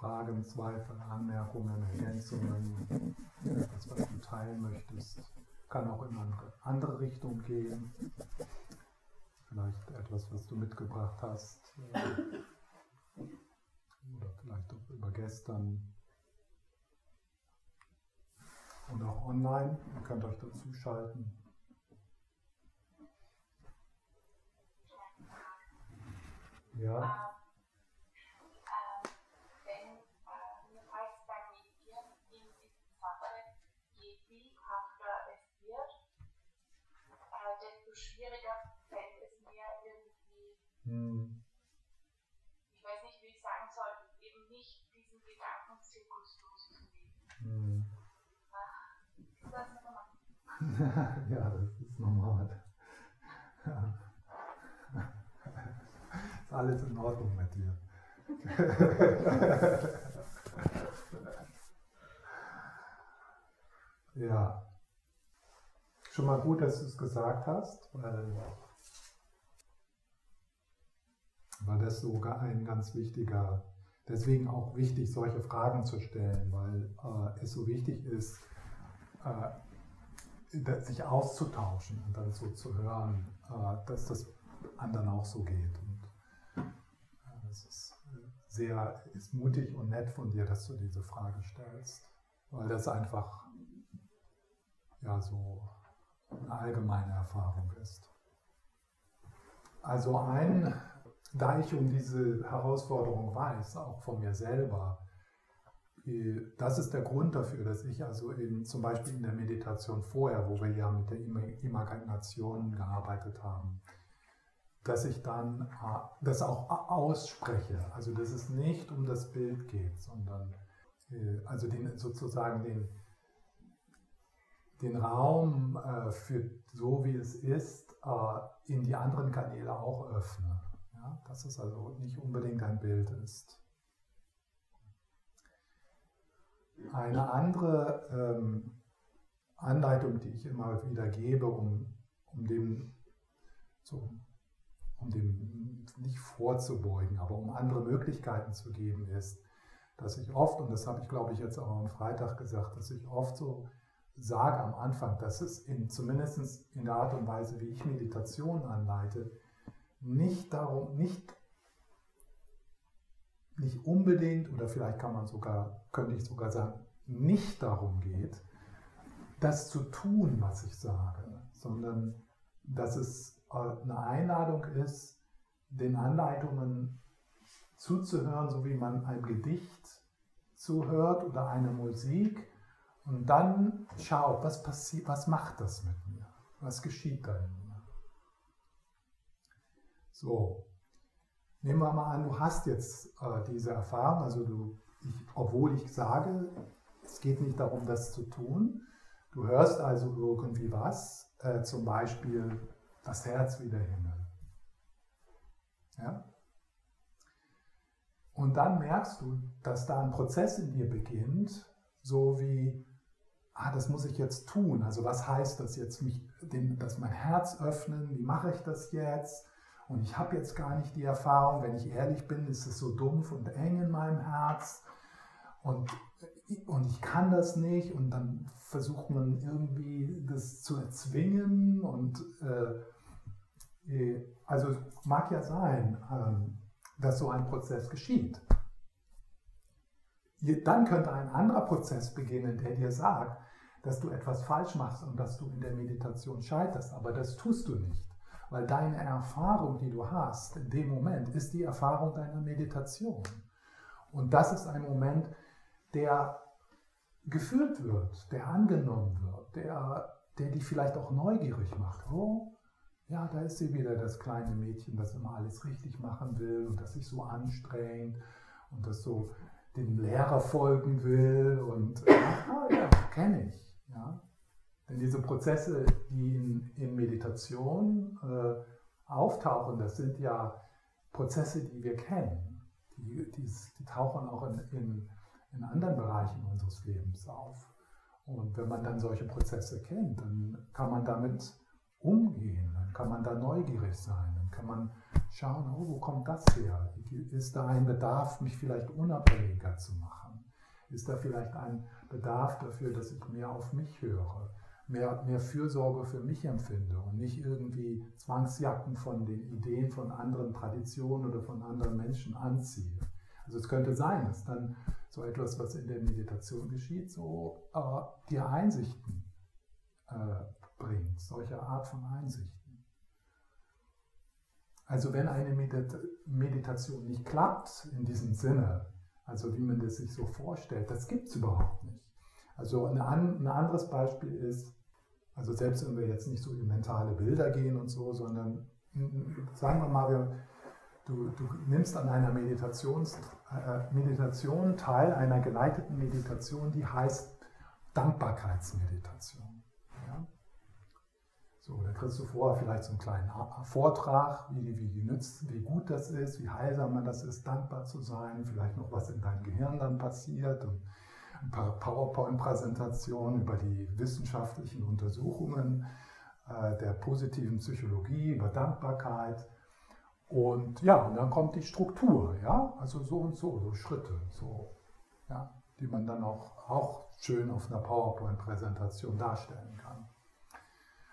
Fragen, Zweifel, Anmerkungen, Ergänzungen, etwas, was du teilen möchtest. Kann auch in eine andere Richtung gehen. Vielleicht etwas, was du mitgebracht hast. Oder vielleicht auch über gestern. Und auch online. Ihr könnt euch dazu schalten. Ja. schwieriger fällt es mir irgendwie, hm. ich weiß nicht, wie ich sagen soll, eben nicht diesen Gedankenzirkus loszulegen. Hm. Ist das normal? ja, das ist normal. Ist alles in Ordnung mit dir. ja. Schon mal gut, dass du es gesagt hast, weil, weil das sogar ein ganz wichtiger, deswegen auch wichtig, solche Fragen zu stellen, weil äh, es so wichtig ist, äh, sich auszutauschen und dann so zu hören, äh, dass das anderen auch so geht. Und äh, das ist sehr ist mutig und nett von dir, dass du diese Frage stellst, weil das einfach ja so eine allgemeine Erfahrung ist. Also ein, da ich um diese Herausforderung weiß, auch von mir selber, äh, das ist der Grund dafür, dass ich also in, zum Beispiel in der Meditation vorher, wo wir ja mit der Imagination gearbeitet haben, dass ich dann äh, das auch ausspreche. Also dass es nicht um das Bild geht, sondern äh, also den, sozusagen den, den Raum für so wie es ist in die anderen Kanäle auch öffne. Ja? Dass es also nicht unbedingt ein Bild ist. Eine andere ähm, Anleitung, die ich immer wieder gebe, um, um dem so, um dem nicht vorzubeugen, aber um andere Möglichkeiten zu geben, ist, dass ich oft, und das habe ich glaube ich jetzt auch am Freitag gesagt, dass ich oft so sage am Anfang, dass es in, zumindest in der Art und Weise, wie ich Meditation anleite, nicht darum, nicht, nicht unbedingt oder vielleicht kann man sogar, könnte ich sogar sagen, nicht darum geht, das zu tun, was ich sage, sondern dass es äh, eine Einladung ist, den Anleitungen zuzuhören, so wie man ein Gedicht zuhört oder eine Musik und dann schau, was passiert, was macht das mit mir? Was geschieht da in? So, nehmen wir mal an, du hast jetzt äh, diese Erfahrung, also du, ich, obwohl ich sage, es geht nicht darum, das zu tun, du hörst also irgendwie was, äh, zum Beispiel das Herz wie der Himmel. Ja? Und dann merkst du, dass da ein Prozess in dir beginnt, so wie ah, das muss ich jetzt tun. Also was heißt das jetzt, mich, den, dass mein Herz öffnen? Wie mache ich das jetzt? Und ich habe jetzt gar nicht die Erfahrung, wenn ich ehrlich bin, ist es so dumpf und eng in meinem Herz. Und, und ich kann das nicht. Und dann versucht man irgendwie das zu erzwingen. Und äh, äh also mag ja sein, äh, dass so ein Prozess geschieht. Dann könnte ein anderer Prozess beginnen, der dir sagt, dass du etwas falsch machst und dass du in der Meditation scheiterst, aber das tust du nicht, weil deine Erfahrung, die du hast in dem Moment, ist die Erfahrung deiner Meditation. Und das ist ein Moment, der gefühlt wird, der angenommen wird, der, der dich vielleicht auch neugierig macht. Oh, ja, da ist sie wieder, das kleine Mädchen, das immer alles richtig machen will und das sich so anstrengt und das so dem Lehrer folgen will und ah, ja, kenne ich. Ja? Denn diese Prozesse, die in, in Meditation äh, auftauchen, das sind ja Prozesse, die wir kennen. Die, die, die tauchen auch in, in, in anderen Bereichen unseres Lebens auf. Und wenn man dann solche Prozesse kennt, dann kann man damit umgehen. Dann kann man da neugierig sein, dann kann man schauen, oh, wo kommt das her? Ist da ein Bedarf, mich vielleicht unabhängiger zu machen? Ist da vielleicht ein Bedarf dafür, dass ich mehr auf mich höre? Mehr, mehr Fürsorge für mich empfinde und nicht irgendwie Zwangsjacken von den Ideen von anderen Traditionen oder von anderen Menschen anziehe. Also es könnte sein, dass dann so etwas, was in der Meditation geschieht, so äh, dir Einsichten äh, bringt, solche Art von Einsichten. Also wenn eine Meditation nicht klappt in diesem Sinne, also wie man das sich so vorstellt, das gibt es überhaupt nicht. Also ein anderes Beispiel ist, also selbst wenn wir jetzt nicht so in mentale Bilder gehen und so, sondern sagen wir mal, wir, du, du nimmst an einer Meditations, äh, Meditation teil, einer geleiteten Meditation, die heißt Dankbarkeitsmeditation. So, da kriegst du vorher vielleicht so einen kleinen Vortrag, wie, wie, genützt, wie gut das ist, wie heilsam man das ist, dankbar zu sein, vielleicht noch was in deinem Gehirn dann passiert und ein paar PowerPoint-Präsentationen über die wissenschaftlichen Untersuchungen äh, der positiven Psychologie, über Dankbarkeit. Und ja, und dann kommt die Struktur, ja, also so und so, so Schritte, so, ja, die man dann auch, auch schön auf einer PowerPoint-Präsentation darstellen kann.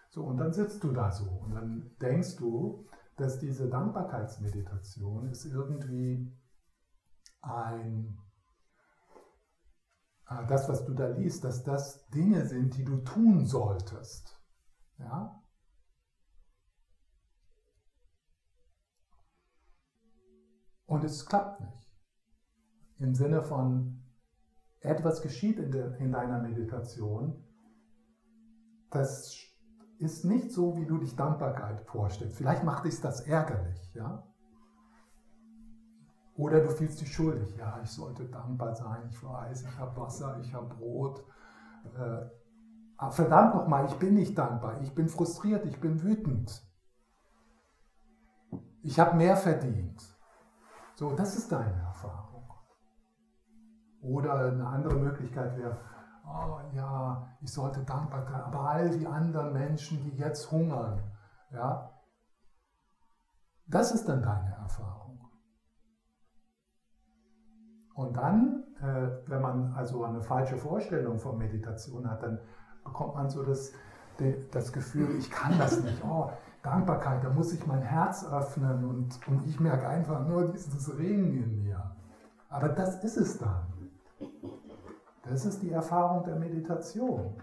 So, und dann sitzt du da so und dann denkst du, dass diese Dankbarkeitsmeditation ist irgendwie ein, das, was du da liest, dass das Dinge sind, die du tun solltest. Ja? Und es klappt nicht. Im Sinne von, etwas geschieht in, de, in deiner Meditation, das ist nicht so, wie du dich Dankbarkeit vorstellst. Vielleicht macht dich das ärgerlich, ja? Oder du fühlst dich schuldig. Ja, ich sollte dankbar sein. Ich weiß, ich habe Wasser, ich habe Brot. Äh, verdammt nochmal, ich bin nicht dankbar. Ich bin frustriert, ich bin wütend. Ich habe mehr verdient. So, das ist deine Erfahrung. Oder eine andere Möglichkeit wäre, oh ja, ich sollte dankbar sein, aber all die anderen Menschen, die jetzt hungern, ja, das ist dann deine Erfahrung. Und dann, äh, wenn man also eine falsche Vorstellung von Meditation hat, dann bekommt man so das, das Gefühl, ich kann das nicht. Oh, Dankbarkeit, da muss ich mein Herz öffnen und, und ich merke einfach nur dieses Ringen in mir. Aber das ist es dann. Das ist die Erfahrung der Meditation.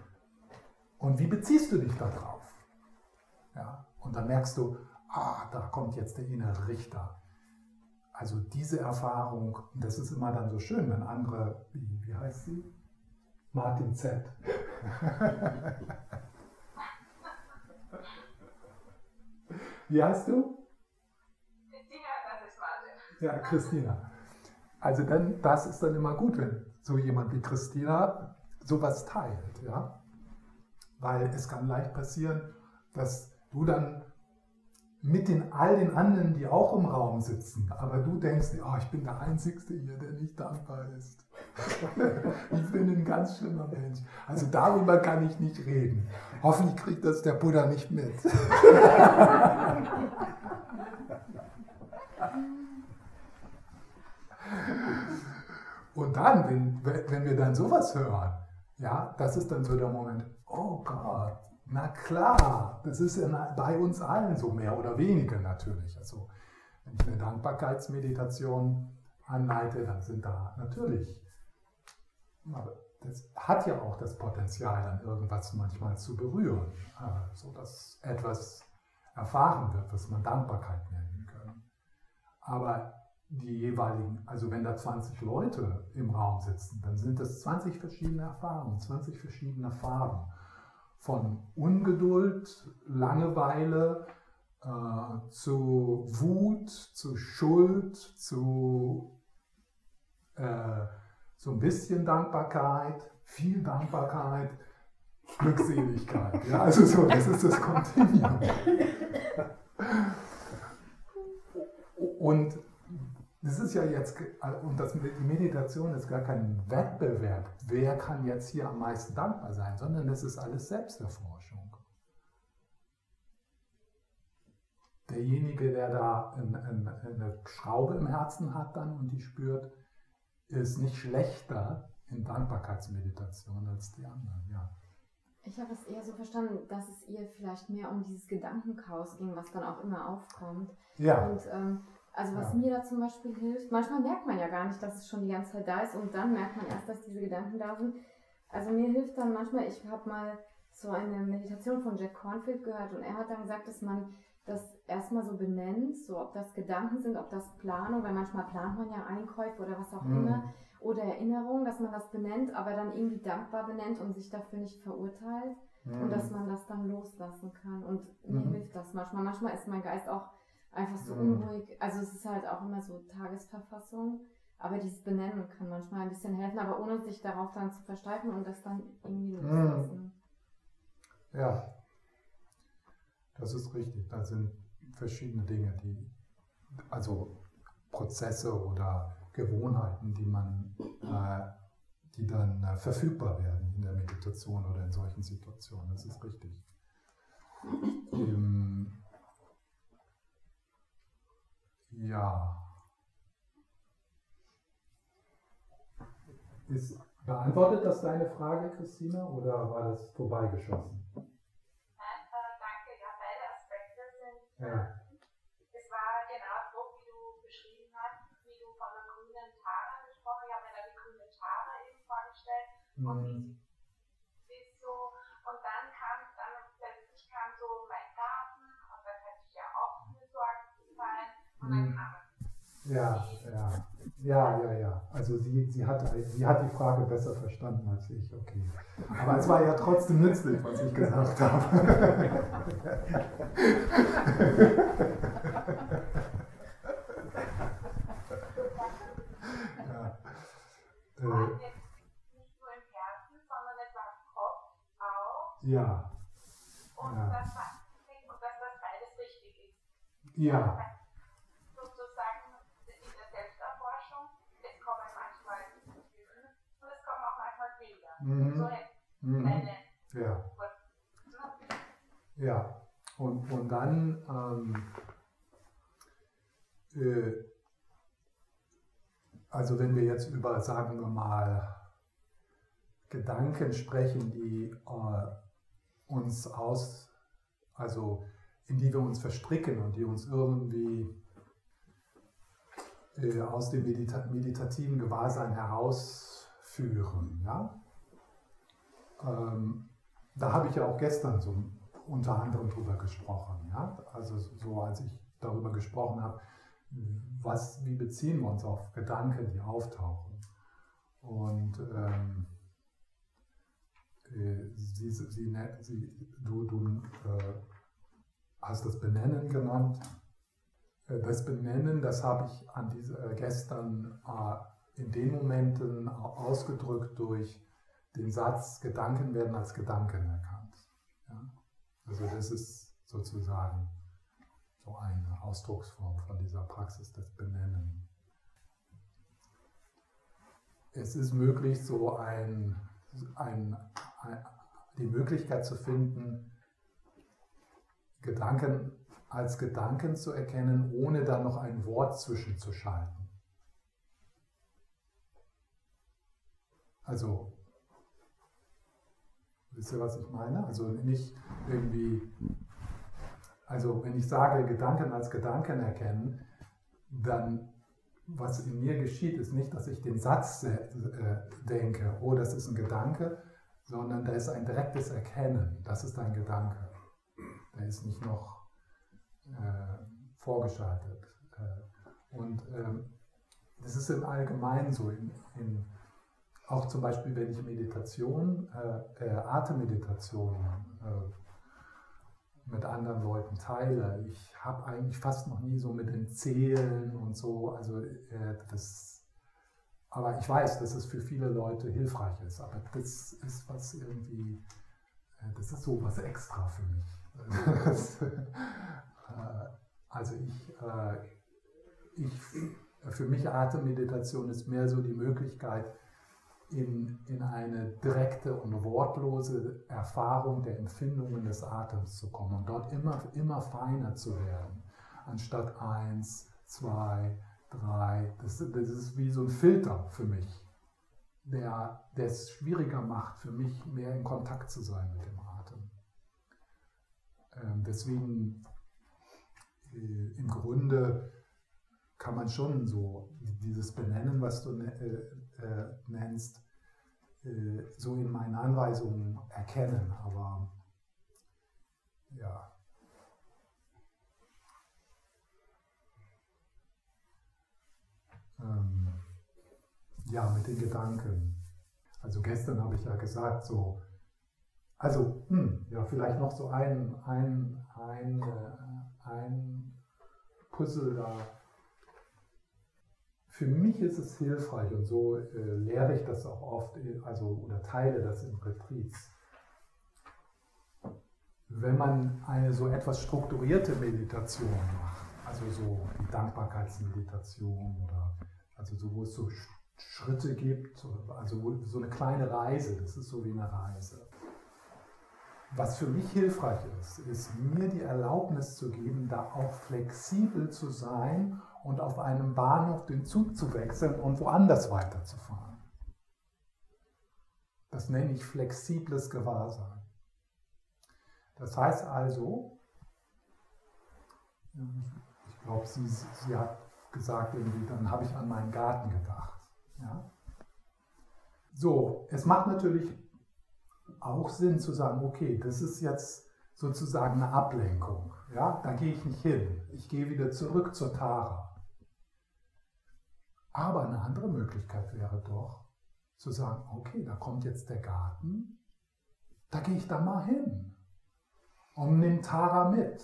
Und wie beziehst du dich darauf? Ja, und dann merkst du, ah, da kommt jetzt der innere Richter. Also diese Erfahrung, das ist immer dann so schön, wenn andere, wie, wie heißt sie? Martin Z. wie heißt du? Christina, das ist Martin. Ja, Christina. Also dann, das ist dann immer gut, wenn so jemand wie Christina sowas teilt, ja. Weil es kann leicht passieren, dass du dann mit den all den anderen, die auch im Raum sitzen, aber du denkst, oh, ich bin der Einzige hier, der nicht dankbar ist. ich bin ein ganz schlimmer Mensch. Also darüber kann ich nicht reden. Hoffentlich kriegt das der Buddha nicht mit. Und dann, wenn, wenn wir dann sowas hören, ja, das ist dann so der Moment, oh Gott, na klar, das ist ja bei uns allen so mehr oder weniger natürlich. Also wenn ich eine Dankbarkeitsmeditation anleite, dann sind da natürlich, das hat ja auch das Potenzial, dann irgendwas manchmal zu berühren, äh, sodass etwas erfahren wird, was man Dankbarkeit nennen kann. Aber die jeweiligen, also wenn da 20 Leute im Raum sitzen, dann sind das 20 verschiedene Erfahrungen, 20 verschiedene Farben. Von Ungeduld, Langeweile äh, zu Wut, zu Schuld, zu äh, so ein bisschen Dankbarkeit, viel Dankbarkeit, Glückseligkeit. Ja, also so, das ist das Kontinuum. Und das ist ja jetzt, und das, die Meditation ist gar kein Wettbewerb, wer kann jetzt hier am meisten dankbar sein, sondern das ist alles Selbsterforschung. derjenige, der da eine Schraube im Herzen hat dann und die spürt, ist nicht schlechter in Dankbarkeitsmeditation als die anderen, ja. Ich habe es eher so verstanden, dass es ihr vielleicht mehr um dieses Gedankenchaos ging, was dann auch immer aufkommt. Ja. Und ähm, also was ja. mir da zum Beispiel hilft, manchmal merkt man ja gar nicht, dass es schon die ganze Zeit da ist und dann merkt man erst, dass diese Gedanken da sind. Also mir hilft dann manchmal, ich habe mal so eine Meditation von Jack Cornfield gehört und er hat dann gesagt, dass man das erstmal so benennt, so ob das Gedanken sind, ob das Planung, weil manchmal plant man ja Einkäufe oder was auch mhm. immer, oder Erinnerungen, dass man das benennt, aber dann irgendwie dankbar benennt und sich dafür nicht verurteilt mhm. und dass man das dann loslassen kann. Und mir mhm. hilft das manchmal. Manchmal ist mein Geist auch einfach so mhm. unruhig. Also es ist halt auch immer so Tagesverfassung. Aber dieses Benennen kann manchmal ein bisschen helfen, aber ohne sich darauf dann zu versteifen und das dann irgendwie mhm. loslassen. Ja, das ist richtig. Da sind verschiedene Dinge, die, also Prozesse oder Gewohnheiten, die man, äh, die dann äh, verfügbar werden in der Meditation oder in solchen Situationen. Das ist richtig. Ähm, ja. Ist beantwortet das deine Frage, Christina, oder war das vorbeigeschossen? Ja. Es war genau so, wie du beschrieben hast, wie du von der grünen Tara gesprochen hast. Ich habe mir da die grüne Tara eben vorgestellt. Mhm. Und wie ist so, und dann kam, dann plötzlich kam so mein Garten und dann hätte ich ja auch mir Sorgen gefallen. Und dann mhm. kam ja, ja. Ja, ja, ja. Also sie, sie, hat, sie hat die Frage besser verstanden als ich, okay. Aber es war ja trotzdem nützlich, was ich gesagt habe. ja. Äh, nicht nur im Herzen, sondern etwa im Kopf auch. Ja. Und, ja. Dass das beides richtig ist. Ja. Mhm. Mhm. Ja. Ja. Und, und dann ähm, äh, also wenn wir jetzt über, sagen wir mal, Gedanken sprechen, die äh, uns aus, also in die wir uns verstricken und die uns irgendwie äh, aus dem Medita meditativen Gewahrsein herausführen, ja? Ähm, da habe ich ja auch gestern so unter anderem drüber gesprochen. Ja? Also so als ich darüber gesprochen habe, was, wie beziehen wir uns auf Gedanken, die auftauchen. Und ähm, äh, sie, sie, ne, sie, du, du äh, hast das Benennen genannt. Äh, das Benennen, das habe ich an diese, äh, gestern äh, in den Momenten ausgedrückt durch den Satz, Gedanken werden als Gedanken erkannt. Ja? Also das ist sozusagen so eine Ausdrucksform von dieser Praxis des Benennen. Es ist möglich, so ein, ein, ein, die Möglichkeit zu finden, Gedanken als Gedanken zu erkennen, ohne da noch ein Wort zwischenzuschalten. Also Wisst ihr, was ich meine? Also nicht irgendwie, also wenn ich sage, Gedanken als Gedanken erkennen, dann was in mir geschieht, ist nicht, dass ich den Satz äh, denke, oh, das ist ein Gedanke, sondern da ist ein direktes Erkennen, das ist ein Gedanke. Der ist nicht noch äh, vorgeschaltet. Äh, und ähm, das ist im Allgemeinen so in, in auch zum Beispiel, wenn ich Meditation, äh, äh, Atemmeditation äh, mit anderen Leuten teile, ich habe eigentlich fast noch nie so mit dem Zählen und so, also äh, das, aber ich weiß, dass es für viele Leute hilfreich ist, aber das ist was irgendwie, äh, das ist so was extra für mich. Äh, also ich, ich, für mich Atemmeditation ist mehr so die Möglichkeit, in, in eine direkte und wortlose Erfahrung der Empfindungen des Atems zu kommen und dort immer, immer feiner zu werden. anstatt eins, zwei, drei. Das, das ist wie so ein Filter für mich, der, der es schwieriger macht, für mich mehr in Kontakt zu sein mit dem Atem. Ähm, deswegen äh, im Grunde kann man schon so dieses Benennen, was du äh, äh, nennst, äh, so in meinen Anweisungen erkennen. Aber ja. Ähm, ja, mit den Gedanken. Also gestern habe ich ja gesagt, so, also, hm, ja, vielleicht noch so ein, ein, ein, äh, ein Puzzle da. Für mich ist es hilfreich und so äh, lehre ich das auch oft, also oder teile das in Retreats. Wenn man eine so etwas strukturierte Meditation macht, also so die Dankbarkeitsmeditation oder also so, wo es so Schritte gibt, also so eine kleine Reise, das ist so wie eine Reise. Was für mich hilfreich ist, ist mir die Erlaubnis zu geben, da auch flexibel zu sein und auf einem Bahnhof den Zug zu wechseln und woanders weiterzufahren. Das nenne ich flexibles Gewahrsein. Das heißt also, ich glaube, sie, sie hat gesagt, irgendwie, dann habe ich an meinen Garten gedacht. Ja? So, es macht natürlich auch Sinn zu sagen, okay, das ist jetzt sozusagen eine Ablenkung. Ja, da gehe ich nicht hin. Ich gehe wieder zurück zur Tara. Aber eine andere Möglichkeit wäre doch zu sagen, okay, da kommt jetzt der Garten, da gehe ich da mal hin und nehme Tara mit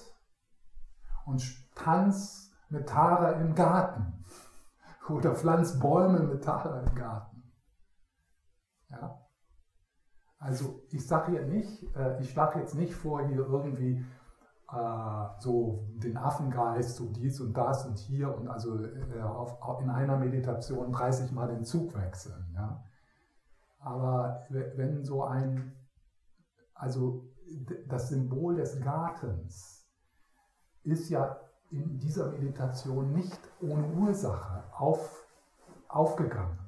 und tanz mit Tara im Garten oder pflanz Bäume mit Tara im Garten. Ja? Also ich sage hier nicht, äh, ich schlage jetzt nicht vor, hier irgendwie so den Affengeist, so dies und das und hier und also äh, in einer Meditation 30 Mal den Zug wechseln. Ja? Aber wenn so ein, also das Symbol des Gartens ist ja in dieser Meditation nicht ohne Ursache auf, aufgegangen.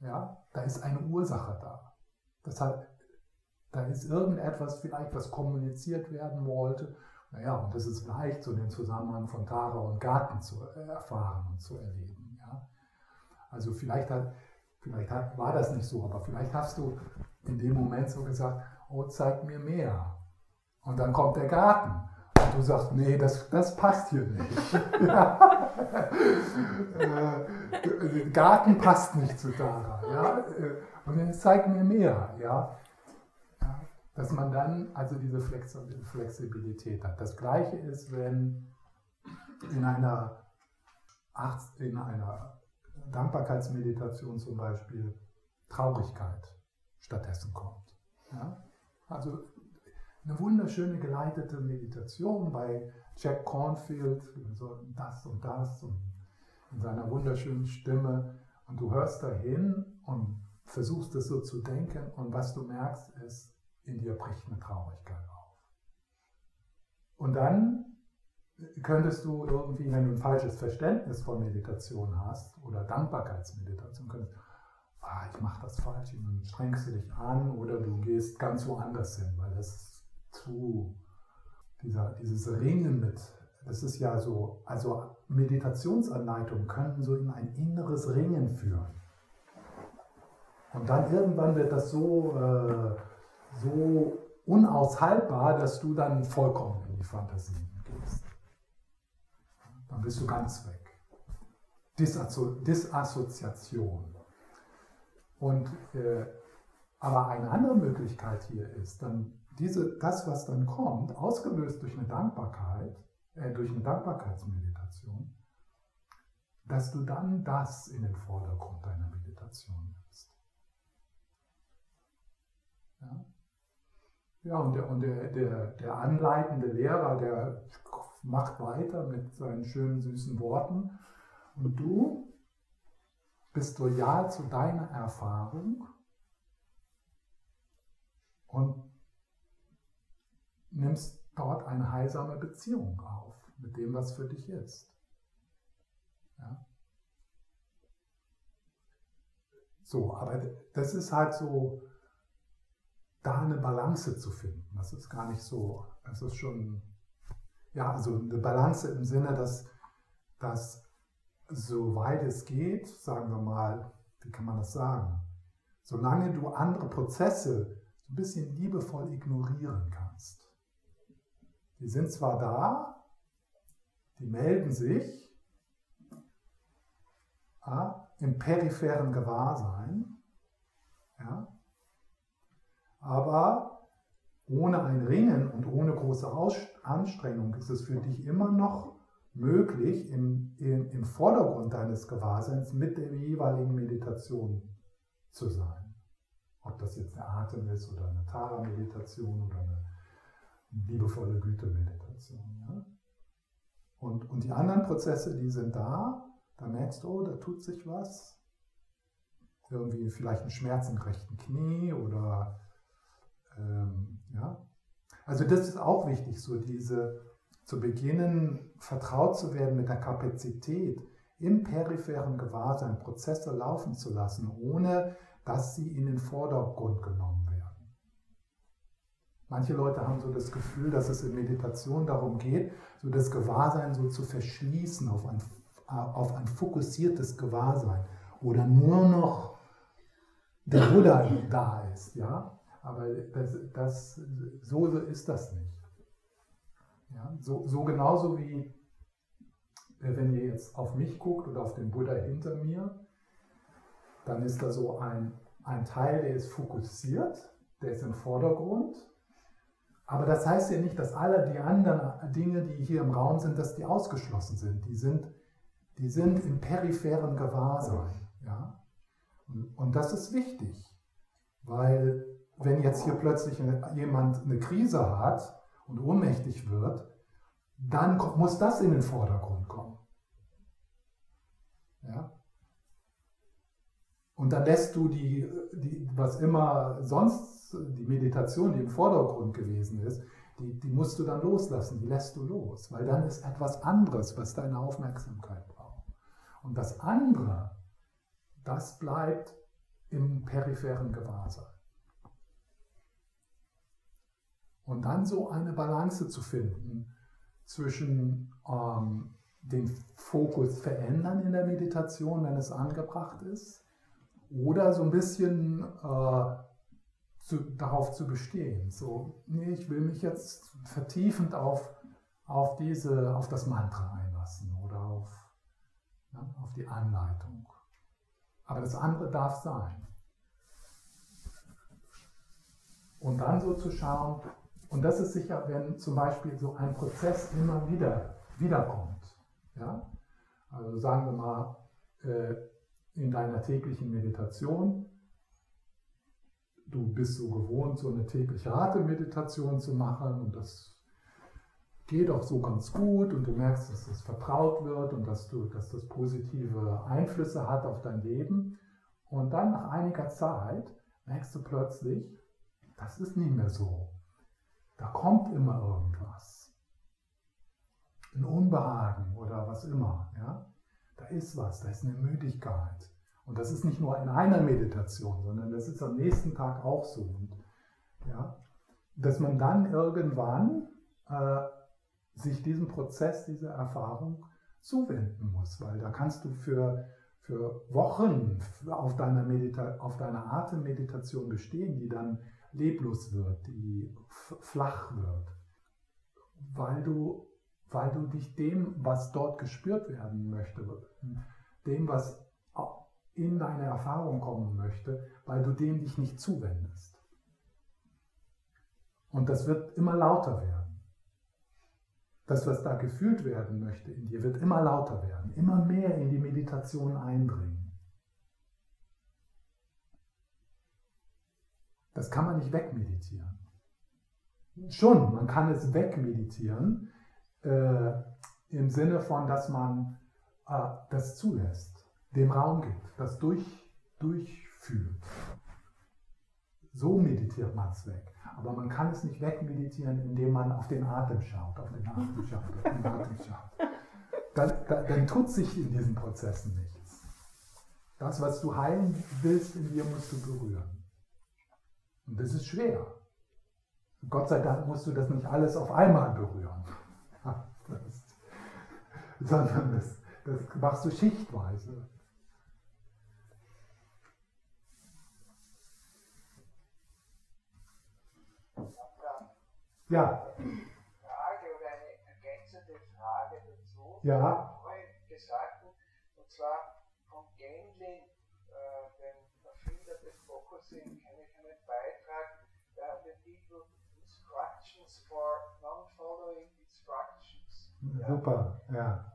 Ja, da ist eine Ursache da. Das hat, da ist irgendetwas vielleicht, was kommuniziert werden wollte. Naja, und das ist leicht, so den Zusammenhang von Tara und Garten zu erfahren und zu erleben. Ja? Also vielleicht, hat, vielleicht hat, war das nicht so, aber vielleicht hast du in dem Moment so gesagt, oh, zeig mir mehr. Und dann kommt der Garten. Und du sagst, nee, das, das passt hier nicht. äh, Garten passt nicht zu Tara. Ja? Äh, und jetzt zeig mir mehr, ja. Dass man dann also diese Flexibilität hat. Das gleiche ist, wenn in einer, in einer Dankbarkeitsmeditation zum Beispiel Traurigkeit stattdessen kommt. Ja? Also eine wunderschöne geleitete Meditation bei Jack Cornfield, so das und das und in seiner wunderschönen Stimme. Und du hörst dahin und versuchst es so zu denken und was du merkst ist, in dir bricht eine Traurigkeit auf. Und dann könntest du irgendwie, wenn du ein falsches Verständnis von Meditation hast oder Dankbarkeitsmeditation, könntest, ah, ich mache das falsch, und dann strengst du dich an oder du gehst ganz woanders hin, weil das zu, dieser, dieses Ringen mit, das ist ja so, also Meditationsanleitungen könnten so in ein inneres Ringen führen. Und dann irgendwann wird das so, äh, so unaushaltbar, dass du dann vollkommen in die Fantasie gehst. Dann bist du ganz weg. Disasso Disassoziation. Und, äh, aber eine andere Möglichkeit hier ist, dann diese, das, was dann kommt, ausgelöst durch eine Dankbarkeit, äh, durch eine Dankbarkeitsmeditation, dass du dann das in den Vordergrund deiner Meditation ja, ja und, der, und der, der, der anleitende Lehrer, der macht weiter mit seinen schönen, süßen Worten. Und du bist loyal zu deiner Erfahrung und nimmst dort eine heilsame Beziehung auf mit dem, was für dich ist. Ja? So, aber das ist halt so, da eine Balance zu finden. Das ist gar nicht so, das ist schon, ja, also eine Balance im Sinne, dass, dass soweit es geht, sagen wir mal, wie kann man das sagen, solange du andere Prozesse so ein bisschen liebevoll ignorieren kannst. Die sind zwar da, die melden sich ja, im peripheren Gewahrsein, aber ohne ein Ringen und ohne große Anstrengung ist es für dich immer noch möglich, im, im, im Vordergrund deines Gewahrseins mit der jeweiligen Meditation zu sein. Ob das jetzt eine Atem ist oder eine Tara-Meditation oder eine liebevolle Güte-Meditation. Ja? Und, und die anderen Prozesse, die sind da, da merkst du, oh, da tut sich was. Irgendwie vielleicht ein Schmerz im rechten Knie oder ähm, ja. Also das ist auch wichtig, so diese zu beginnen, vertraut zu werden mit der Kapazität, im peripheren Gewahrsein Prozesse laufen zu lassen, ohne dass sie in den Vordergrund genommen werden. Manche Leute haben so das Gefühl, dass es in Meditation darum geht, so das Gewahrsein so zu verschließen auf ein, auf ein fokussiertes Gewahrsein oder nur noch der Buddha da ist, ja. Aber das, das, so ist das nicht. Ja, so, so genauso wie äh, wenn ihr jetzt auf mich guckt oder auf den Buddha hinter mir, dann ist da so ein, ein Teil, der ist fokussiert, der ist im Vordergrund. Aber das heißt ja nicht, dass alle die anderen Dinge, die hier im Raum sind, dass die ausgeschlossen sind. Die sind, die sind im peripheren Gewahrsein. Ja? Und, und das ist wichtig, weil wenn jetzt hier plötzlich jemand eine Krise hat und ohnmächtig wird, dann muss das in den Vordergrund kommen. Ja? Und dann lässt du die, die, was immer sonst, die Meditation, die im Vordergrund gewesen ist, die, die musst du dann loslassen, die lässt du los, weil dann ist etwas anderes, was deine Aufmerksamkeit braucht. Und das andere, das bleibt im peripheren Gewahrsein. Und dann so eine Balance zu finden zwischen ähm, den Fokus verändern in der Meditation, wenn es angebracht ist, oder so ein bisschen äh, zu, darauf zu bestehen. So, nee, ich will mich jetzt vertiefend auf, auf, diese, auf das Mantra einlassen oder auf, ja, auf die Anleitung. Aber das andere darf sein. Und dann so zu schauen, und das ist sicher, wenn zum Beispiel so ein Prozess immer wieder wiederkommt. Ja? Also sagen wir mal, äh, in deiner täglichen Meditation, du bist so gewohnt, so eine tägliche Atemmeditation zu machen und das geht auch so ganz gut und du merkst, dass das vertraut wird und dass, du, dass das positive Einflüsse hat auf dein Leben. Und dann nach einiger Zeit merkst du plötzlich, das ist nicht mehr so. Kommt immer irgendwas. Ein Unbehagen oder was immer. Ja? Da ist was, da ist eine Müdigkeit. Und das ist nicht nur in einer Meditation, sondern das ist am nächsten Tag auch so. Und, ja? Dass man dann irgendwann äh, sich diesem Prozess, dieser Erfahrung zuwenden muss, weil da kannst du für, für Wochen auf deiner, auf deiner Atemmeditation bestehen, die dann leblos wird, die flach wird, weil du, weil du dich dem, was dort gespürt werden möchte, dem, was in deine Erfahrung kommen möchte, weil du dem dich nicht zuwendest. Und das wird immer lauter werden. Das, was da gefühlt werden möchte in dir, wird immer lauter werden, immer mehr in die Meditation eindringen. Das kann man nicht wegmeditieren. Schon, man kann es wegmeditieren, äh, im Sinne von, dass man äh, das zulässt, dem Raum gibt, das durch, durchfühlt. So meditiert man es weg. Aber man kann es nicht wegmeditieren, indem man auf den Atem schaut, auf den Atem schaut, auf den Atem schaut. Dann, dann, dann tut sich in diesen Prozessen nichts. Das, was du heilen willst, in dir musst du berühren. Und das ist schwer. Gott sei Dank musst du das nicht alles auf einmal berühren. Sondern das, das machst du schichtweise. Ja. Frage oder eine ergänzende Frage dazu. Ja. Gesagt, und zwar von Gendlin, äh, dem Erfinder des Focusing, kenne ich einen Beitrag, der hat den Titel Instructions for Non-Following Instructions. Super, ja.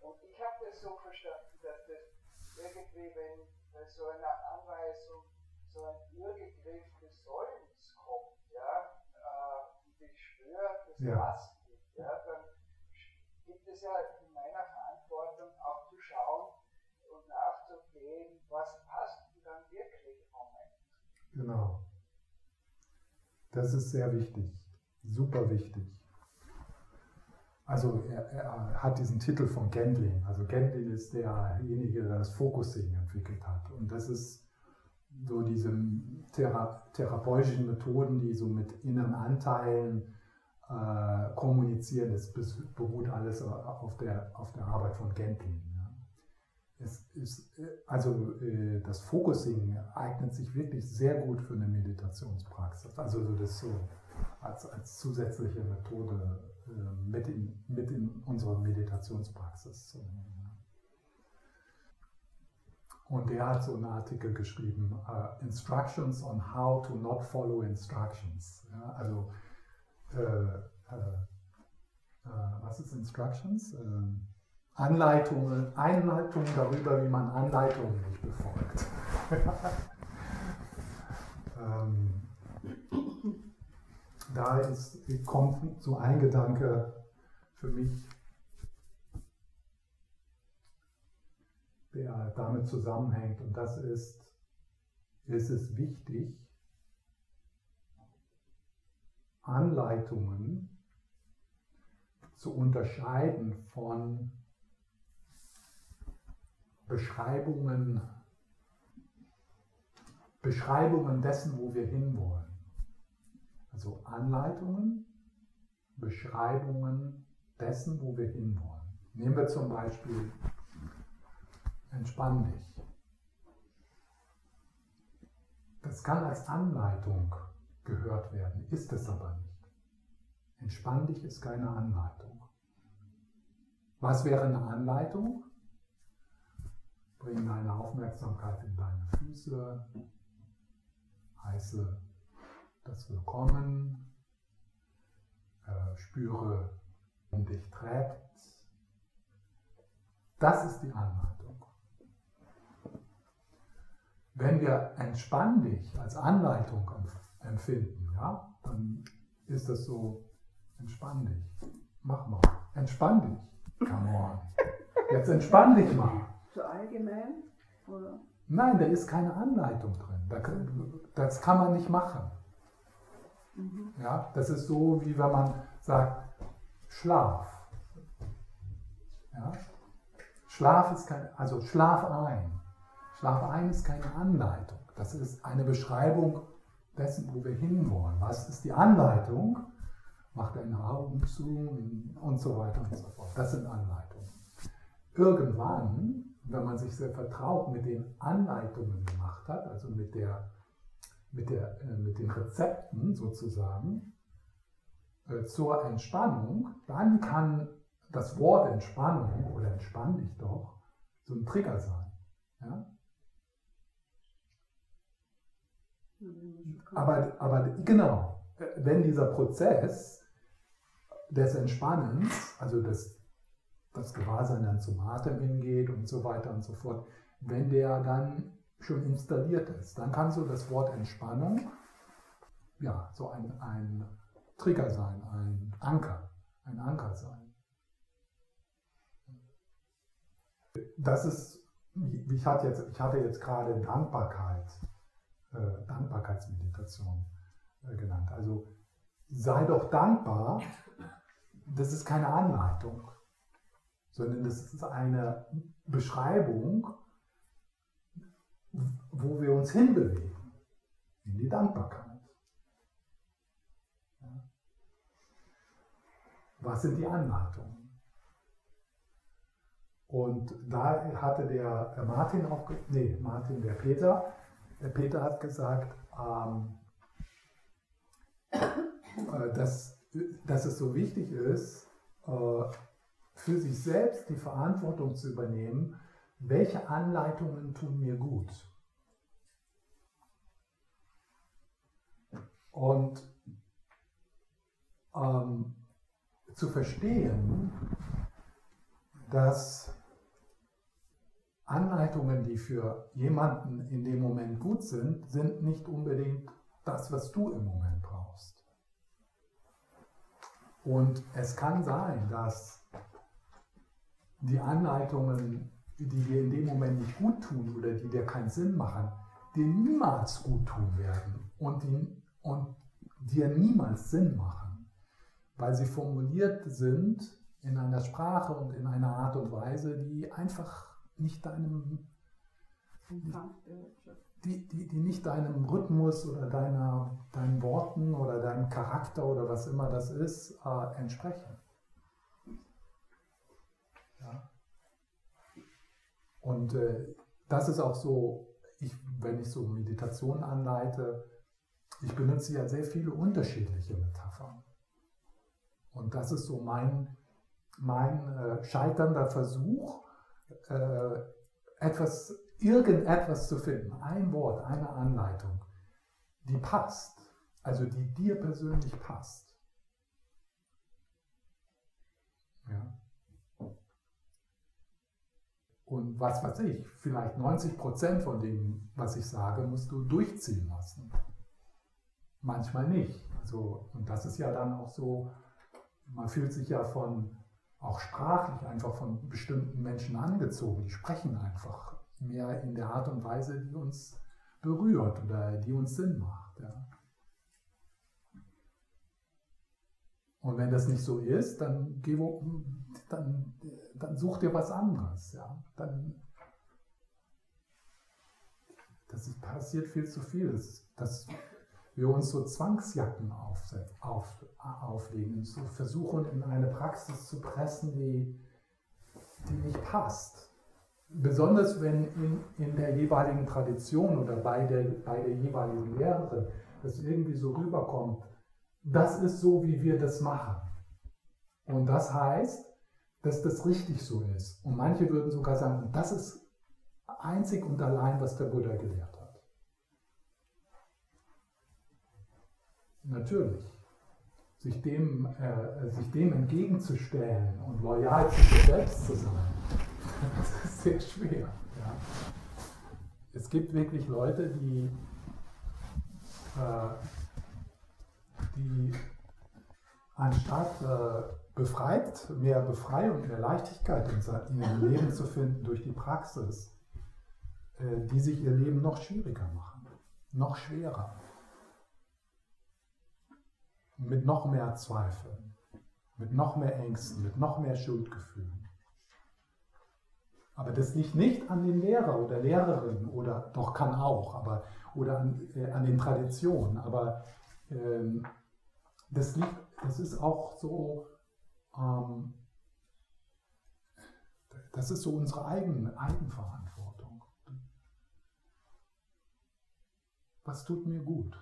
Und ich habe das so verstanden, dass das irgendwie, wenn bei so einer Anweisung so ein Irrgegriff des Sollens kommt, ja, höher das ja. Maß gibt, ja, dann gibt es ja in meiner Verantwortung auch zu schauen und nachzugehen, was passt dann wirklich im Moment. Genau. Das ist sehr wichtig, super wichtig. Also er, er, hat diesen Titel von Gendlin. Also Gendlin ist derjenige, der das Focusing entwickelt hat. Und das ist so diese thera therapeutischen Methoden, die so mit inneren Anteilen äh, kommunizieren, das beruht alles auf der, auf der Arbeit von. Es ist, also äh, das Focusing eignet sich wirklich sehr gut für eine Meditationspraxis. Also so das so als, als zusätzliche Methode äh, mit, in, mit in unsere Meditationspraxis zu nehmen. Und der hat so einen Artikel geschrieben, uh, Instructions on how to not follow instructions. Ja, also äh, äh, äh, was ist Instructions? Anleitungen, Einleitungen darüber, wie man Anleitungen nicht befolgt. ähm, da ist, kommt so ein Gedanke für mich, der damit zusammenhängt, und das ist, ist es wichtig, Anleitungen zu unterscheiden von Beschreibungen, Beschreibungen dessen, wo wir hinwollen. Also Anleitungen, Beschreibungen dessen, wo wir hinwollen. Nehmen wir zum Beispiel, entspann dich. Das kann als Anleitung gehört werden, ist es aber nicht. Entspann dich ist keine Anleitung. Was wäre eine Anleitung? Bring deine Aufmerksamkeit in deine Füße, heiße das Willkommen, äh, spüre, um dich trägt. Das ist die Anleitung. Wenn wir entspann dich als Anleitung empfinden, ja, dann ist das so, entspann dich, mach mal, entspann dich, come on, jetzt entspann dich mal. So allgemein? Oder? Nein, da ist keine Anleitung drin, das kann man nicht machen. Mhm. Ja, das ist so, wie wenn man sagt, Schlaf. Ja? Schlaf ist kein, also Schlaf ein. Schlaf ein ist keine Anleitung. Das ist eine Beschreibung dessen, wo wir hinwollen. Was ist die Anleitung? Mach deine Augen zu und so weiter und so fort. Das sind Anleitungen. Irgendwann, wenn man sich sehr vertraut mit den Anleitungen gemacht hat, also mit, der, mit, der, äh, mit den Rezepten sozusagen, äh, zur Entspannung, dann kann das Wort Entspannung oder entspann dich doch so ein Trigger sein. Ja? Aber, aber genau, wenn dieser Prozess des Entspannens, also das, das Gewahrsein dann zum Atem hingeht und so weiter und so fort, wenn der dann schon installiert ist, dann kann so das Wort Entspannung ja so ein, ein Trigger sein, ein Anker, ein Anker sein. Das ist, ich hatte jetzt, ich hatte jetzt gerade Dankbarkeit äh, Dankbarkeitsmeditation äh, genannt. Also sei doch dankbar, das ist keine Anleitung, sondern das ist eine Beschreibung, wo wir uns hinbewegen, in die Dankbarkeit. Was sind die Anleitungen? Und da hatte der Martin auch, nee, Martin, der Peter, der Peter hat gesagt, ähm, äh, dass, dass es so wichtig ist, äh, für sich selbst die Verantwortung zu übernehmen, welche Anleitungen tun mir gut. Und ähm, zu verstehen, dass Anleitungen, die für jemanden in dem Moment gut sind, sind nicht unbedingt das, was du im Moment brauchst. Und es kann sein, dass die Anleitungen, die dir in dem Moment nicht gut tun oder die dir keinen Sinn machen, dir niemals gut tun werden und, die, und dir niemals Sinn machen, weil sie formuliert sind in einer Sprache und in einer Art und Weise, die einfach nicht deinem die, die, die nicht deinem Rhythmus oder deiner, deinen Worten oder deinem Charakter oder was immer das ist, äh, entsprechen. Ja. Und äh, das ist auch so, ich, wenn ich so Meditationen anleite, ich benutze ja sehr viele unterschiedliche Metaphern. Und das ist so mein, mein äh, scheiternder Versuch, äh, etwas, irgendetwas zu finden, ein Wort, eine Anleitung, die passt, also die dir persönlich passt. Ja. Und was weiß ich, vielleicht 90 Prozent von dem, was ich sage, musst du durchziehen lassen. Manchmal nicht. Also, und das ist ja dann auch so, man fühlt sich ja von auch sprachlich einfach von bestimmten Menschen angezogen. Die sprechen einfach mehr in der Art und Weise, die uns berührt oder die uns Sinn macht. Ja. Und wenn das nicht so ist, dann, geh, dann, dann such dir was anderes. Ja. Dann, das ist, passiert viel zu viel. Das, das wir uns so Zwangsjacken auf, auf, auflegen, so versuchen in eine Praxis zu pressen, die, die nicht passt. Besonders wenn in, in der jeweiligen Tradition oder bei der, bei der jeweiligen Lehrerin das irgendwie so rüberkommt, das ist so, wie wir das machen. Und das heißt, dass das richtig so ist. Und manche würden sogar sagen, das ist einzig und allein, was der Buddha gelehrt hat. Natürlich, sich dem, äh, sich dem entgegenzustellen und loyal zu sich selbst zu sein, das ist sehr schwer. Ja. Es gibt wirklich Leute, die, äh, die anstatt äh, befreit, mehr Befreiung, mehr Leichtigkeit in ihrem Leben zu finden durch die Praxis, äh, die sich ihr Leben noch schwieriger machen, noch schwerer mit noch mehr Zweifeln, mit noch mehr Ängsten, mit noch mehr Schuldgefühlen. Aber das liegt nicht an den Lehrer oder Lehrerin oder doch kann auch, aber oder an, äh, an den Traditionen. Aber ähm, das liegt, das ist auch so, ähm, das ist so unsere eigene Eigenverantwortung. Was tut mir gut?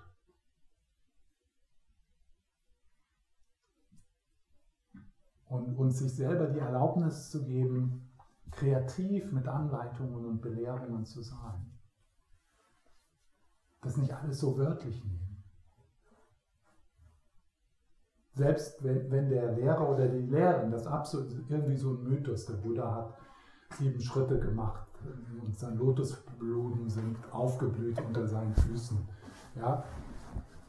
Und uns sich selber die Erlaubnis zu geben, kreativ mit Anleitungen und Belehrungen zu sein. Das nicht alles so wörtlich nehmen. Selbst wenn, wenn der Lehrer oder die Lehrerin, das absolut irgendwie so ein Mythos, der Buddha hat sieben Schritte gemacht und sein Lotusblumen sind aufgeblüht unter seinen Füßen. Ja,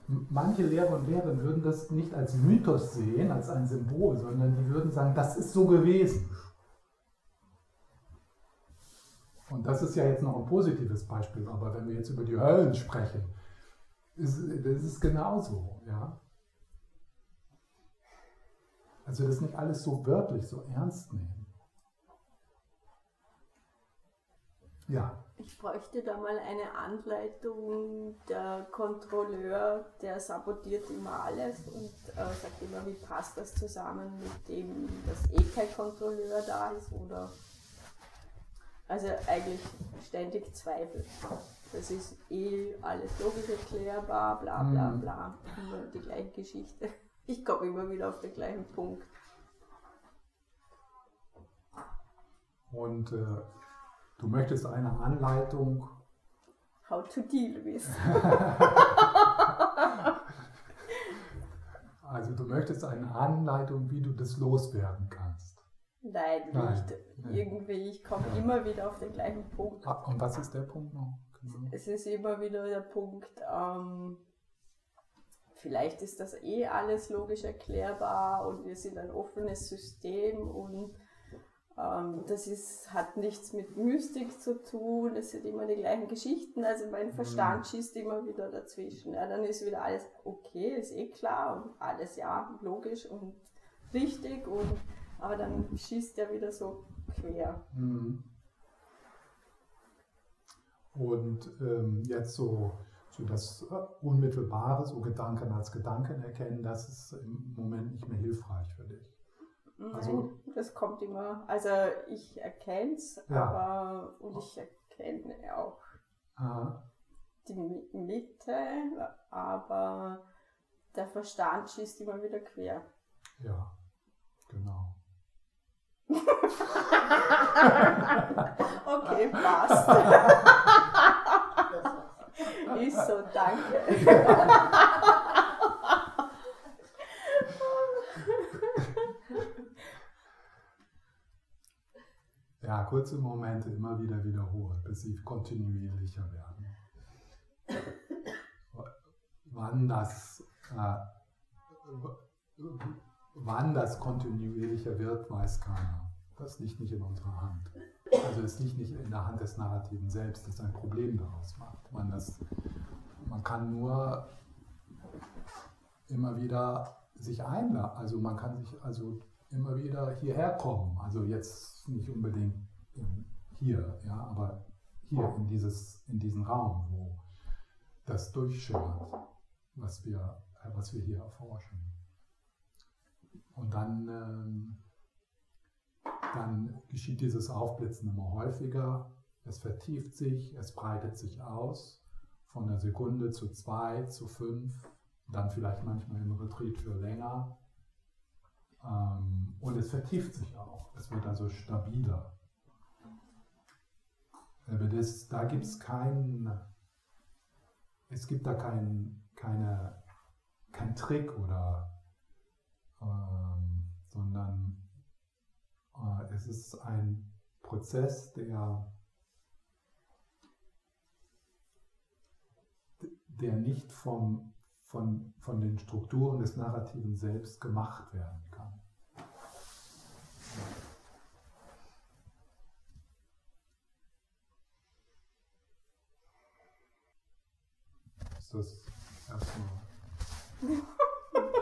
manche Lehrer und Lehrerinnen würden das nicht als Mythos sehen, als ein Symbol, sondern die würden sagen, das ist so gewesen. Und das ist ja jetzt noch ein positives Beispiel, aber wenn wir jetzt über die Höllen sprechen, ist, das ist genauso, ja. Also das nicht alles so wörtlich, so ernst nehmen. Ja. Ich bräuchte da mal eine Anleitung. Der Kontrolleur, der sabotiert immer alles und äh, sagt immer, wie passt das zusammen mit dem, dass eh kein Kontrolleur da ist oder also eigentlich ständig Zweifel. Das ist eh alles logisch erklärbar, bla bla Mhm. bla. Immer die gleiche Geschichte. Ich komme immer wieder auf den gleichen Punkt. Und äh, du möchtest eine Anleitung, How to deal with. also du möchtest eine Anleitung, wie du das loswerden kannst. Nein, Nein, nicht. nee. Irgendwie, ich komme immer wieder auf den gleichen Punkt. Und was ist der Punkt noch? Genau. Es ist immer wieder der Punkt, ähm, vielleicht ist das eh alles logisch erklärbar und wir sind ein offenes System und das ist, hat nichts mit Mystik zu tun, es sind immer die gleichen Geschichten, also mein Verstand schießt immer wieder dazwischen. Ja, dann ist wieder alles okay, ist eh klar und alles ja logisch und richtig und aber dann schießt er wieder so quer. Mhm. Und ähm, jetzt so, so das äh, Unmittelbare, so Gedanken als Gedanken erkennen, das ist im Moment nicht mehr hilfreich für dich. Nein, Also- das kommt immer. Also ich erkenne es, Ja. aber und ich erkenne auch Ah, die Mi- Mitte, aber der Verstand schießt immer wieder quer. ja, genau. Okay, passt. Ist so, danke. Ja, kurze Momente immer wieder wiederholen, bis sie kontinuierlicher werden. Wann das, äh, wann das kontinuierlicher wird, weiß keiner. Das liegt nicht in unserer Hand. Also es liegt nicht in der Hand des Narrativen selbst, das ein Problem daraus macht. Man, das, man kann nur immer wieder sich einladen, also man kann sich also immer wieder hierher kommen. Also jetzt nicht unbedingt in, hier, ja, aber hier in, dieses, in diesen Raum, wo das durchschimmert, was wir, äh, was wir hier erforschen. Und dann, ähm, dann geschieht dieses Aufblitzen immer häufiger, es vertieft sich, es breitet sich aus, von der Sekunde zu zwei, zu fünf, dann vielleicht manchmal im Retreat für länger. Ähm, und es vertieft sich auch. Es wird also stabiler. Aber das, da gibt es keinen, es gibt da kein, keine, kein Trick oder, ähm, sondern äh, es ist ein Prozess, der, der nicht vom, von, von den Strukturen des Narrativen selbst gemacht werden. Ist das erstmal.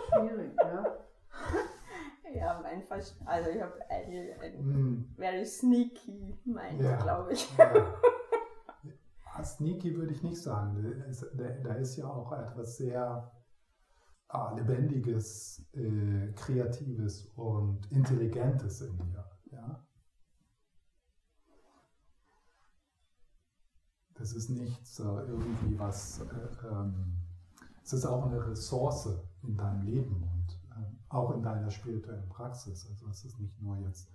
Schwierig, ja. Ja, mein Verstand, also ich habe eine, ein Mm, very sneaky Mind, Ja. glaube ich. ja. Ah, Sneaky würde ich nicht sagen. Da ist ja auch etwas sehr ah, Lebendiges, äh, Kreatives und Intelligentes in dir. Ja? Das ist nichts äh, irgendwie was, äh, ähm, es ist auch eine Ressource in deinem Leben und ähm, auch in deiner spirituellen Praxis. Also es ist nicht nur jetzt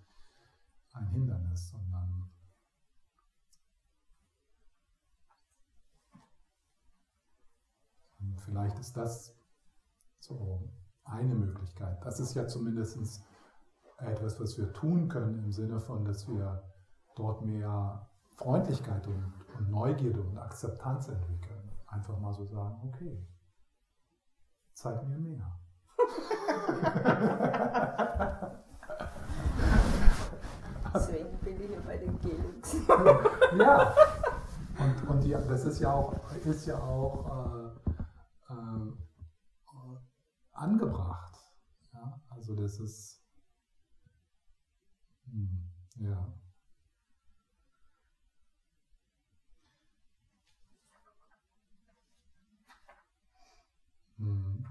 ein Hindernis, sondern vielleicht ist das so eine Möglichkeit. Das ist ja zumindest etwas, was wir tun können im Sinne von, dass wir dort mehr Freundlichkeit und, und Neugierde und Akzeptanz entwickeln. Einfach mal so sagen, okay, zeig mir mehr. Deswegen bin ich ja bei den Gelings. ja. Und, und die, das ist ja auch, ist ja auch äh, angebracht. Ja? Also das ist hm, ja. Hm.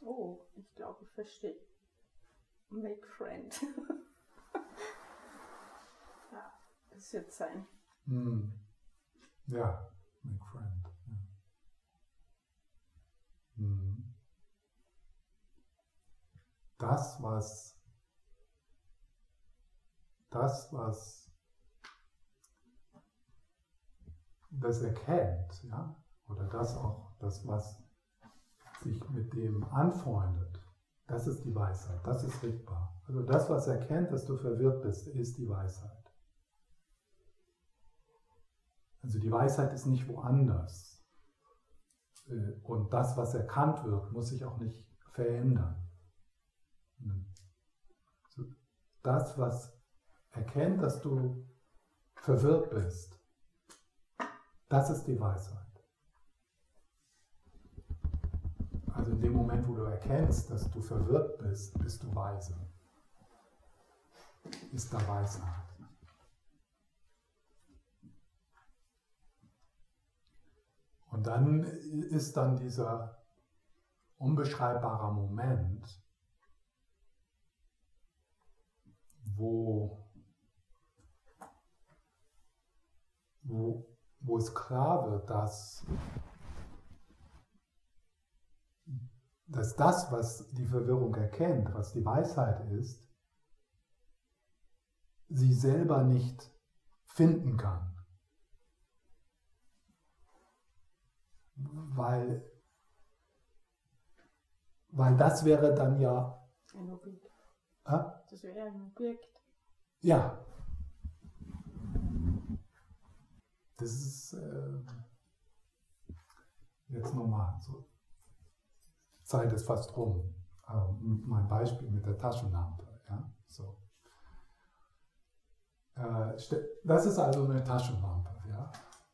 Oh, ich glaube, ich verstehe. Make friend. ja, das wird sein. Hm. Ja, make friend. Ja. Hm. Das, was das, was das erkennt, ja, oder das auch, das, was sich mit dem anfreundet, das ist die Weisheit, das ist richtbar. Also das, was erkennt, dass du verwirrt bist, ist die Weisheit. Also die Weisheit ist nicht woanders. Äh, und das, was erkannt wird, muss sich auch nicht verändern. Das, was erkennt, dass du verwirrt bist, das ist die Weisheit. Also in dem Moment, wo du erkennst, dass du verwirrt bist, bist du weise. Ist da Weisheit. Und dann ist dann dieser unbeschreibbare Moment, wo, wo, wo es klar wird, dass dass das, was die Verwirrung erkennt, was die Weisheit ist, sie selber nicht finden kann. Weil, weil das wäre dann ja. Ein Objekt. Äh? Das wäre ein Objekt. Ja. Das ist äh, jetzt nochmal so Zeit ist fast rum. Ähm, mein Beispiel mit der Taschenlampe. Ja? So. Äh, das ist also eine Taschenlampe. Ja?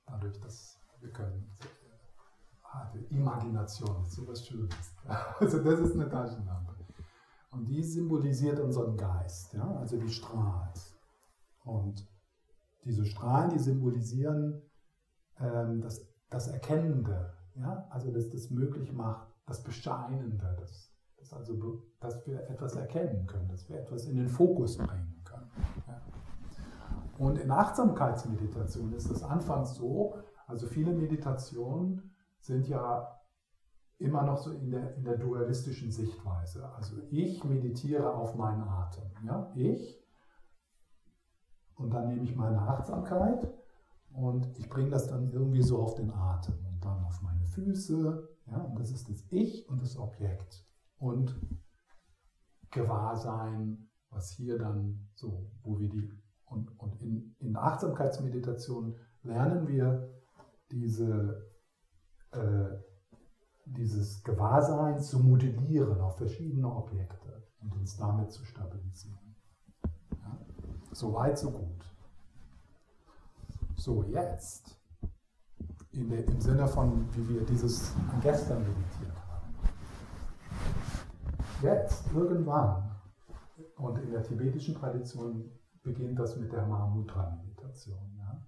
Dadurch, dass wir können. Die Imagination ist so was Schönes. Also, das ist eine Taschenlampe. Und die symbolisiert unseren Geist. Ja? Also, die strahlt. Und diese Strahlen, die symbolisieren ähm, das, das Erkennende. Ja? Also, dass das möglich macht, das Bescheinende, das, das also, dass wir etwas erkennen können, dass wir etwas in den Fokus bringen können. Ja. Und in Achtsamkeitsmeditation ist es anfangs so, also viele Meditationen sind ja immer noch so in der, in der dualistischen Sichtweise. Also ich meditiere auf meinen Atem. Ja? Ich und dann nehme ich meine Achtsamkeit und ich bringe das dann irgendwie so auf den Atem und dann auf meine Füße ja, und das ist das Ich und das Objekt. Und Gewahrsein, was hier dann so, wo wir die, und, und in, in der Achtsamkeitsmeditation lernen wir diese, dieses Gewahrsein zu modellieren auf verschiedene Objekte und uns damit zu stabilisieren. Ja? So weit, so gut. So, jetzt der, im Sinne von, wie wir dieses gestern meditiert haben. Jetzt, irgendwann, und in der tibetischen Tradition beginnt das mit der Mahamudra-Meditation. Ja?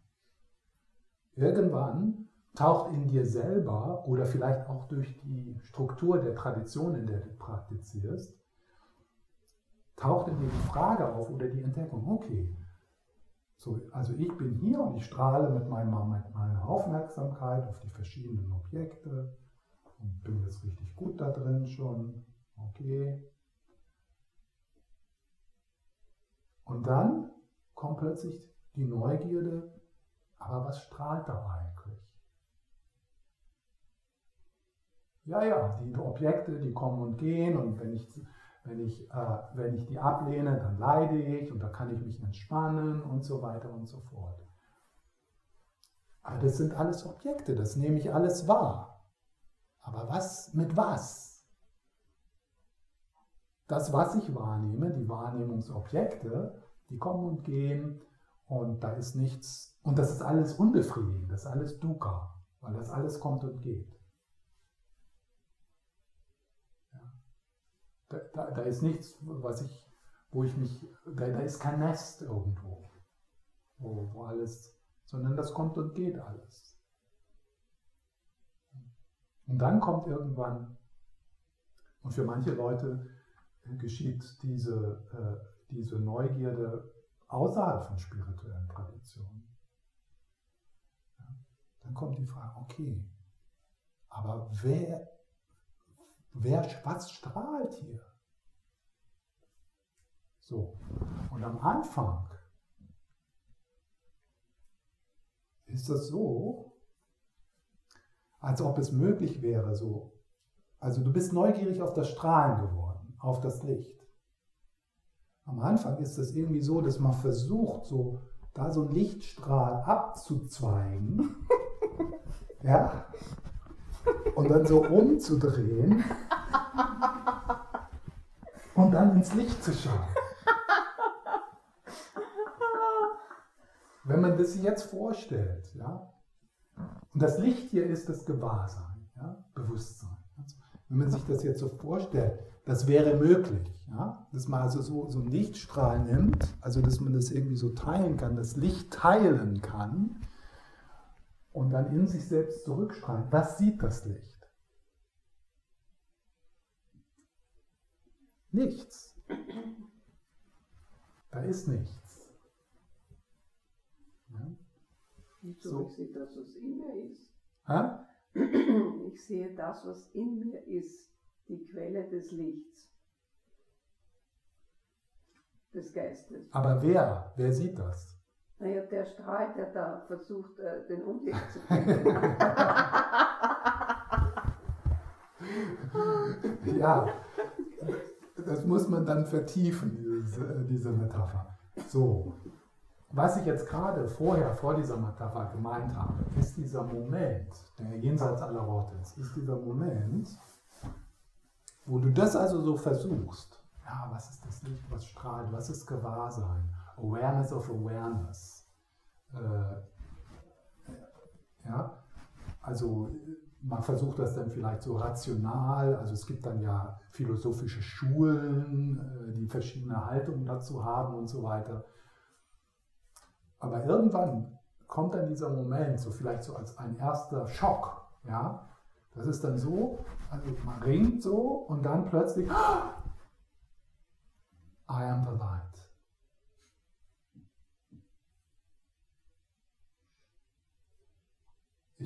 Irgendwann taucht in dir selber oder vielleicht auch durch die Struktur der Tradition, in der du praktizierst, taucht in dir die Frage auf oder die Entdeckung, okay, so, also ich bin hier und ich strahle mit, meinem, mit meiner Aufmerksamkeit auf die verschiedenen Objekte und bin jetzt richtig gut da drin schon. Okay. Und dann kommt plötzlich die Neugierde, aber was strahlt da Ja, ja, die Objekte, die kommen und gehen und wenn ich wenn ich, äh, wenn ich die ablehne, dann leide ich und da kann ich mich entspannen und so weiter und so fort. Aber das sind alles Objekte, das nehme ich alles wahr. Aber was mit was? Das, was ich wahrnehme, die Wahrnehmungsobjekte, die kommen und gehen und da ist nichts, und das ist alles unbefriedigend, das ist alles Dukkha, weil das alles kommt und geht. Da, da, da, ist nichts, was ich, wo ich mich, da, da ist kein Nest irgendwo, wo, wo alles, sondern das kommt und geht alles. Und dann kommt irgendwann, und für manche Leute geschieht diese, äh, diese Neugierde außerhalb von spirituellen Traditionen. Ja, dann kommt die Frage, okay, aber wer, wer, was strahlt hier? So, und am Anfang ist das so, als ob es möglich wäre, so. Also du bist neugierig auf das Strahlen geworden, auf das Licht. Am Anfang ist es irgendwie so, dass man versucht, so da so einen Lichtstrahl abzuzweigen. ja. Und dann so umzudrehen. Und dann ins Licht zu schauen. Wenn man das jetzt vorstellt, ja, und das Licht hier ist das Gewahrsein, ja, Bewusstsein. Wenn man sich das jetzt so vorstellt, das wäre möglich, ja, dass man also so, so einen Lichtstrahl nimmt, also dass man das irgendwie so teilen kann, das Licht teilen kann und dann in sich selbst zurückstrahlen. Was sieht das Licht? Nichts. Da ist nichts. Ja? So, ich sehe das, was in mir ist. Ha? Ich sehe das, was in mir ist, die Quelle des Lichts, des Geistes. Aber wer? Wer sieht das? Naja, der Strahl, der da versucht, äh, den Umweg zu finden. ja, das muss man dann vertiefen, diese, diese Metapher. So, was ich jetzt gerade vorher vor dieser Metapher gemeint habe, ist dieser Moment, der jenseits aller Worte ist, ist dieser Moment, wo du das also so versuchst. Ja, was ist das Licht, was strahlt, was ist Gewahrsein? Awareness of Awareness. Äh, ja, also man versucht das dann vielleicht so rational, also es gibt dann ja philosophische Schulen, äh, die verschiedene Haltungen dazu haben und so weiter. Aber irgendwann kommt dann dieser Moment, so vielleicht so als ein erster Schock, ja. Das ist dann so, also man ringt so und dann plötzlich, I am the light.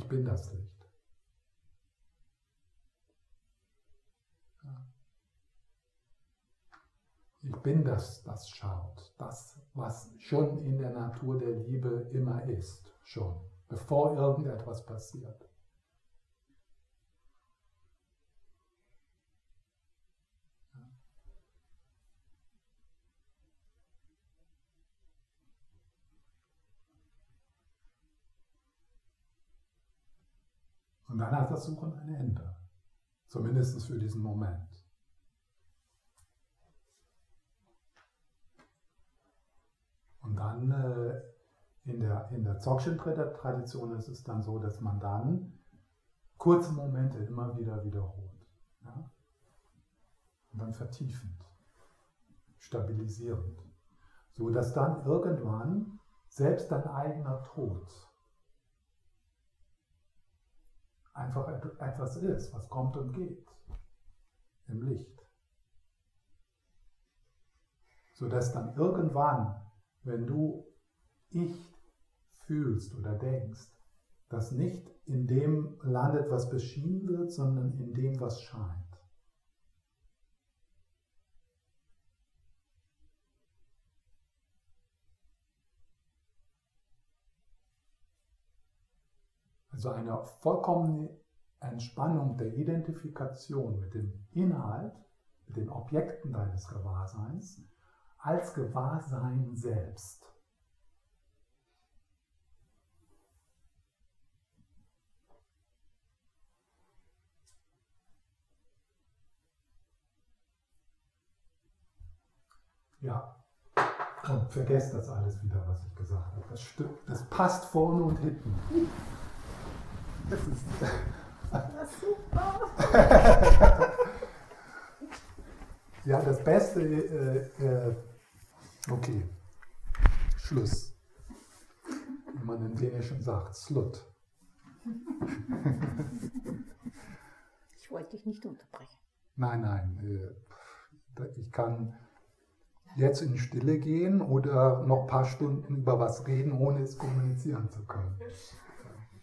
Ich bin das Licht. Ich bin das, das schaut, das, was schon in der Natur der Liebe immer ist, schon, bevor irgendetwas passiert. Und dann hat das Suchen ein Ende, zumindest für diesen Moment. Und dann äh, in der, in der Dzogchen-Tradition ist es dann so, dass man dann kurze Momente immer wieder wiederholt. Ja? Und dann vertiefend, stabilisierend. So dass dann irgendwann selbst dein eigener Tod einfach etwas ist, was kommt und geht im Licht. So dass dann irgendwann wenn du ich fühlst oder denkst, dass nicht in dem landet, was beschienen wird, sondern in dem, was scheint. also eine vollkommene Entspannung der Identifikation mit dem Inhalt, mit den Objekten deines Gewahrseins, als Gewahrsein selbst. Ja, und vergesst das alles wieder, was ich gesagt habe. Das, stimmt, das passt vorne und hinten. Das ist. Das ist super. ja, das Beste. Äh, äh, okay. Schluss. Wie man im Dänischen sagt, Slut. Ich wollte dich nicht unterbrechen. Nein, nein. äh, Ich kann jetzt in Stille gehen oder noch ein paar Stunden über was reden, ohne es kommunizieren zu können.